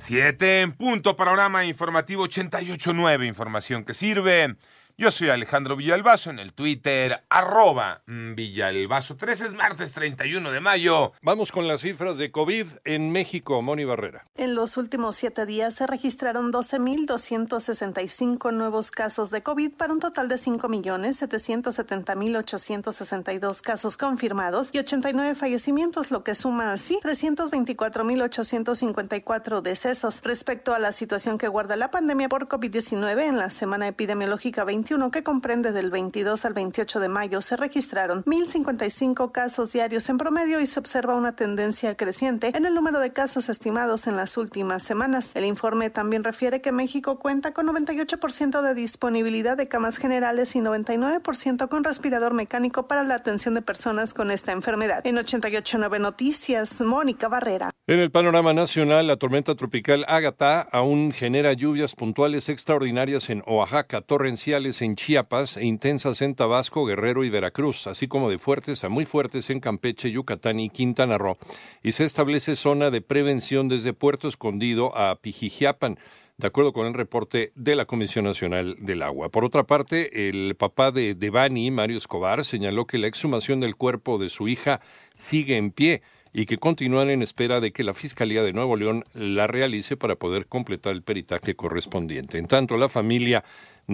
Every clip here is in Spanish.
Siete en punto, panorama informativo 88.9, información que sirve. Yo soy Alejandro Villalbazo en el Twitter, arroba Villalbazo. 13 es martes 31 de mayo. Vamos con las cifras de COVID en México, Moni Barrera. En los últimos siete días se registraron 12.265 nuevos casos de COVID para un total de 5.770.862 casos confirmados y 89 fallecimientos, lo que suma así 324.854 decesos. Respecto a la situación que guarda la pandemia por COVID-19 en la semana epidemiológica 21, que comprende del 22 al 28 de mayo, se registraron 1.055 casos diarios en promedio y se observa una tendencia creciente en el número de casos estimados en las últimas semanas. El informe también refiere que México cuenta con 98% de disponibilidad de camas generales y 99% con respirador mecánico para la atención de personas con esta enfermedad. En 889 Noticias, Mónica Barrera. En el panorama nacional, la tormenta tropical Ágata aún genera lluvias puntuales extraordinarias en Oaxaca, torrenciales en Chiapas e intensas en Tabasco, Guerrero y Veracruz, así como de fuertes a muy fuertes en Campeche, Yucatán y Quintana Roo. Y se establece zona de prevención desde Puerto Escondido a Pijijiapan de acuerdo con el reporte de la Comisión Nacional del Agua. Por otra parte, el papá de Devani, Mario Escobar, señaló que la exhumación del cuerpo de su hija sigue en pie y que continúan en espera de que la Fiscalía de Nuevo León la realice para poder completar el peritaje correspondiente. En tanto, la familia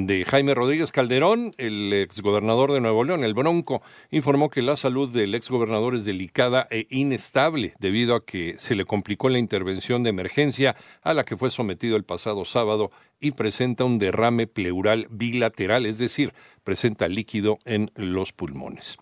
de Jaime Rodríguez Calderón, el exgobernador de Nuevo León, el Bronco, informó que la salud del exgobernador es delicada e inestable debido a que se le complicó la intervención de emergencia a la que fue sometido el pasado sábado y presenta un derrame pleural bilateral, es decir, presenta líquido en los pulmones.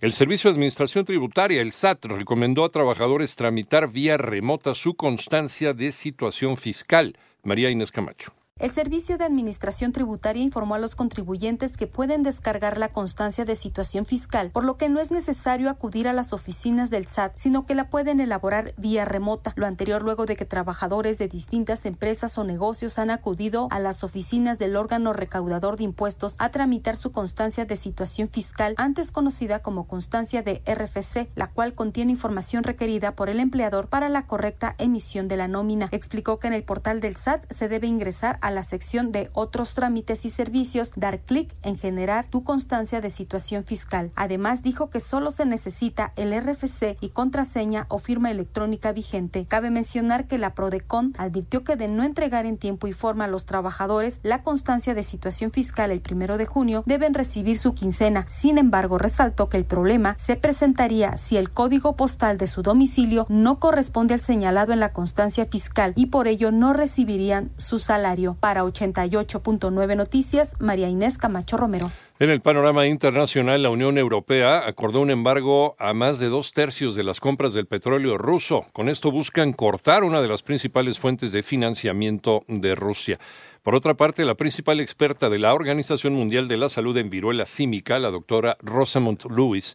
El Servicio de Administración Tributaria, el SAT, recomendó a trabajadores tramitar vía remota su constancia de situación fiscal. María Inés Camacho. El Servicio de Administración Tributaria informó a los contribuyentes que pueden descargar la constancia de situación fiscal, por lo que no es necesario acudir a las oficinas del SAT, sino que la pueden elaborar vía remota. Lo anterior luego de que trabajadores de distintas empresas o negocios han acudido a las oficinas del órgano recaudador de impuestos a tramitar su constancia de situación fiscal, antes conocida como constancia de RFC, la cual contiene información requerida por el empleador para la correcta emisión de la nómina. Explicó que en el portal del SAT se debe ingresar a la sección de otros trámites y servicios, dar clic en generar tu constancia de situación fiscal. Además, dijo que solo se necesita el RFC y contraseña o firma electrónica vigente. Cabe mencionar que la Prodecon advirtió que de no entregar en tiempo y forma a los trabajadores la constancia de situación fiscal el primero de junio, deben recibir su quincena. Sin embargo, resaltó que el problema se presentaría si el código postal de su domicilio no corresponde al señalado en la constancia fiscal y por ello no recibirían su salario. Para 88.9 Noticias, María Inés Camacho Romero. En el panorama internacional, la Unión Europea acordó un embargo a más de dos tercios de las compras del petróleo ruso. Con esto buscan cortar una de las principales fuentes de financiamiento de Rusia. Por otra parte, la principal experta de la Organización Mundial de la Salud en viruela símica, la doctora Rosamund Lewis,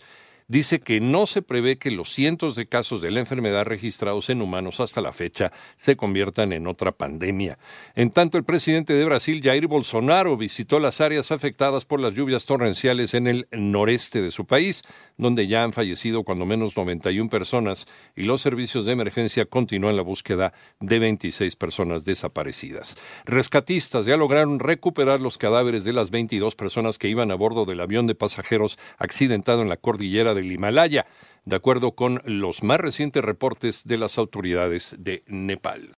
dice que no se prevé que los cientos de casos de la enfermedad registrados en humanos hasta la fecha se conviertan en otra pandemia. En tanto, el presidente de Brasil, Jair Bolsonaro, visitó las áreas afectadas por las lluvias torrenciales en el noreste de su país, donde ya han fallecido cuando menos 91 personas y los servicios de emergencia continúan la búsqueda de 26 personas desaparecidas. Rescatistas ya lograron recuperar los cadáveres de las 22 personas que iban a bordo del avión de pasajeros accidentado en la cordillera del Himalaya, de acuerdo con los más recientes reportes de las autoridades de Nepal.